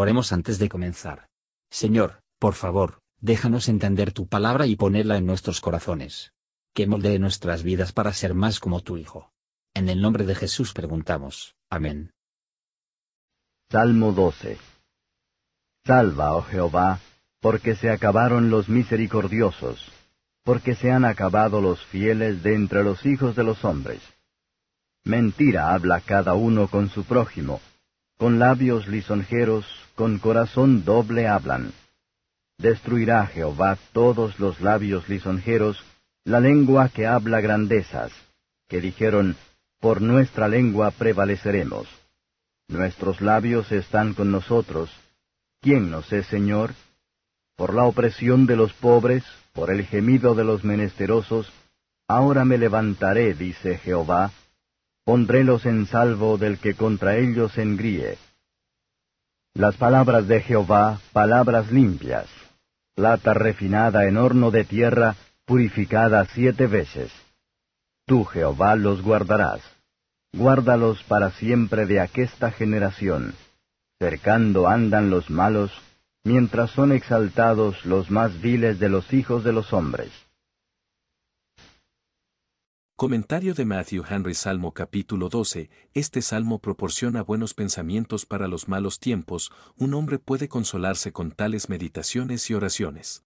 Oremos antes de comenzar. Señor, por favor, déjanos entender tu palabra y ponerla en nuestros corazones. Que moldee nuestras vidas para ser más como tu Hijo. En el nombre de Jesús preguntamos. Amén. Salmo 12 Salva, oh Jehová, porque se acabaron los misericordiosos, porque se han acabado los fieles de entre los hijos de los hombres. Mentira habla cada uno con su prójimo, con labios lisonjeros, con corazón doble hablan. Destruirá Jehová todos los labios lisonjeros, la lengua que habla grandezas, que dijeron, por nuestra lengua prevaleceremos. Nuestros labios están con nosotros. ¿Quién nos es Señor? Por la opresión de los pobres, por el gemido de los menesterosos, ahora me levantaré, dice Jehová, pondrélos en salvo del que contra ellos engríe. Las palabras de Jehová, palabras limpias, plata refinada en horno de tierra, purificada siete veces. Tú, Jehová, los guardarás. Guárdalos para siempre de aquesta generación. Cercando andan los malos, mientras son exaltados los más viles de los hijos de los hombres. Comentario de Matthew Henry Salmo capítulo 12. Este salmo proporciona buenos pensamientos para los malos tiempos, un hombre puede consolarse con tales meditaciones y oraciones.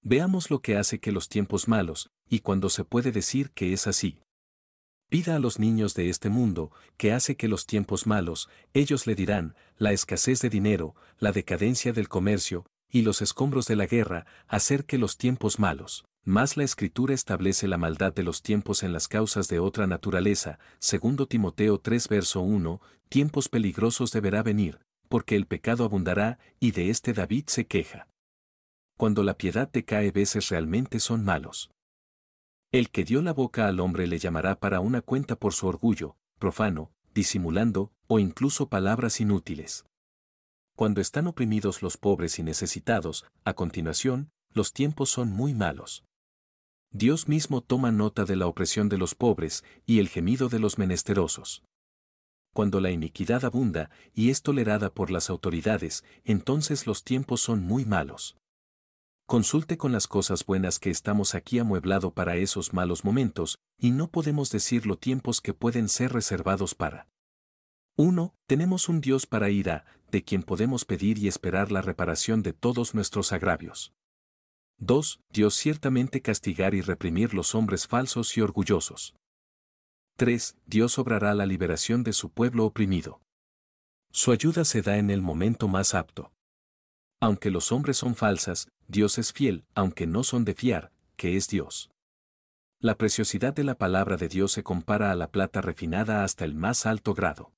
Veamos lo que hace que los tiempos malos, y cuando se puede decir que es así. Pida a los niños de este mundo, que hace que los tiempos malos, ellos le dirán, la escasez de dinero, la decadencia del comercio, y los escombros de la guerra, hacer que los tiempos malos. Más la escritura establece la maldad de los tiempos en las causas de otra naturaleza, segundo Timoteo 3 verso 1, tiempos peligrosos deberá venir, porque el pecado abundará, y de este David se queja. Cuando la piedad decae veces realmente son malos. El que dio la boca al hombre le llamará para una cuenta por su orgullo, profano, disimulando, o incluso palabras inútiles. Cuando están oprimidos los pobres y necesitados, a continuación, los tiempos son muy malos. Dios mismo toma nota de la opresión de los pobres y el gemido de los menesterosos. Cuando la iniquidad abunda y es tolerada por las autoridades, entonces los tiempos son muy malos. Consulte con las cosas buenas que estamos aquí amueblado para esos malos momentos, y no podemos decir los tiempos que pueden ser reservados para. 1. Tenemos un Dios para ira, de quien podemos pedir y esperar la reparación de todos nuestros agravios. 2. Dios ciertamente castigar y reprimir los hombres falsos y orgullosos. 3. Dios obrará la liberación de su pueblo oprimido. Su ayuda se da en el momento más apto. Aunque los hombres son falsas, Dios es fiel, aunque no son de fiar, que es Dios. La preciosidad de la palabra de Dios se compara a la plata refinada hasta el más alto grado.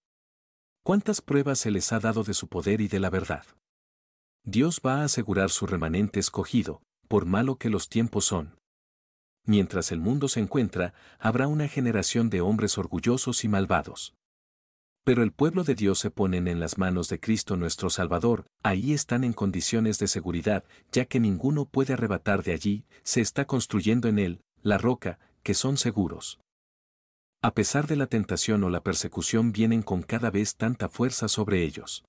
¿Cuántas pruebas se les ha dado de su poder y de la verdad? Dios va a asegurar su remanente escogido, por malo que los tiempos son. Mientras el mundo se encuentra, habrá una generación de hombres orgullosos y malvados. Pero el pueblo de Dios se ponen en las manos de Cristo nuestro Salvador, ahí están en condiciones de seguridad, ya que ninguno puede arrebatar de allí, se está construyendo en él, la roca, que son seguros. A pesar de la tentación o la persecución vienen con cada vez tanta fuerza sobre ellos.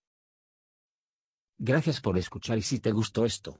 Gracias por escuchar y si te gustó esto,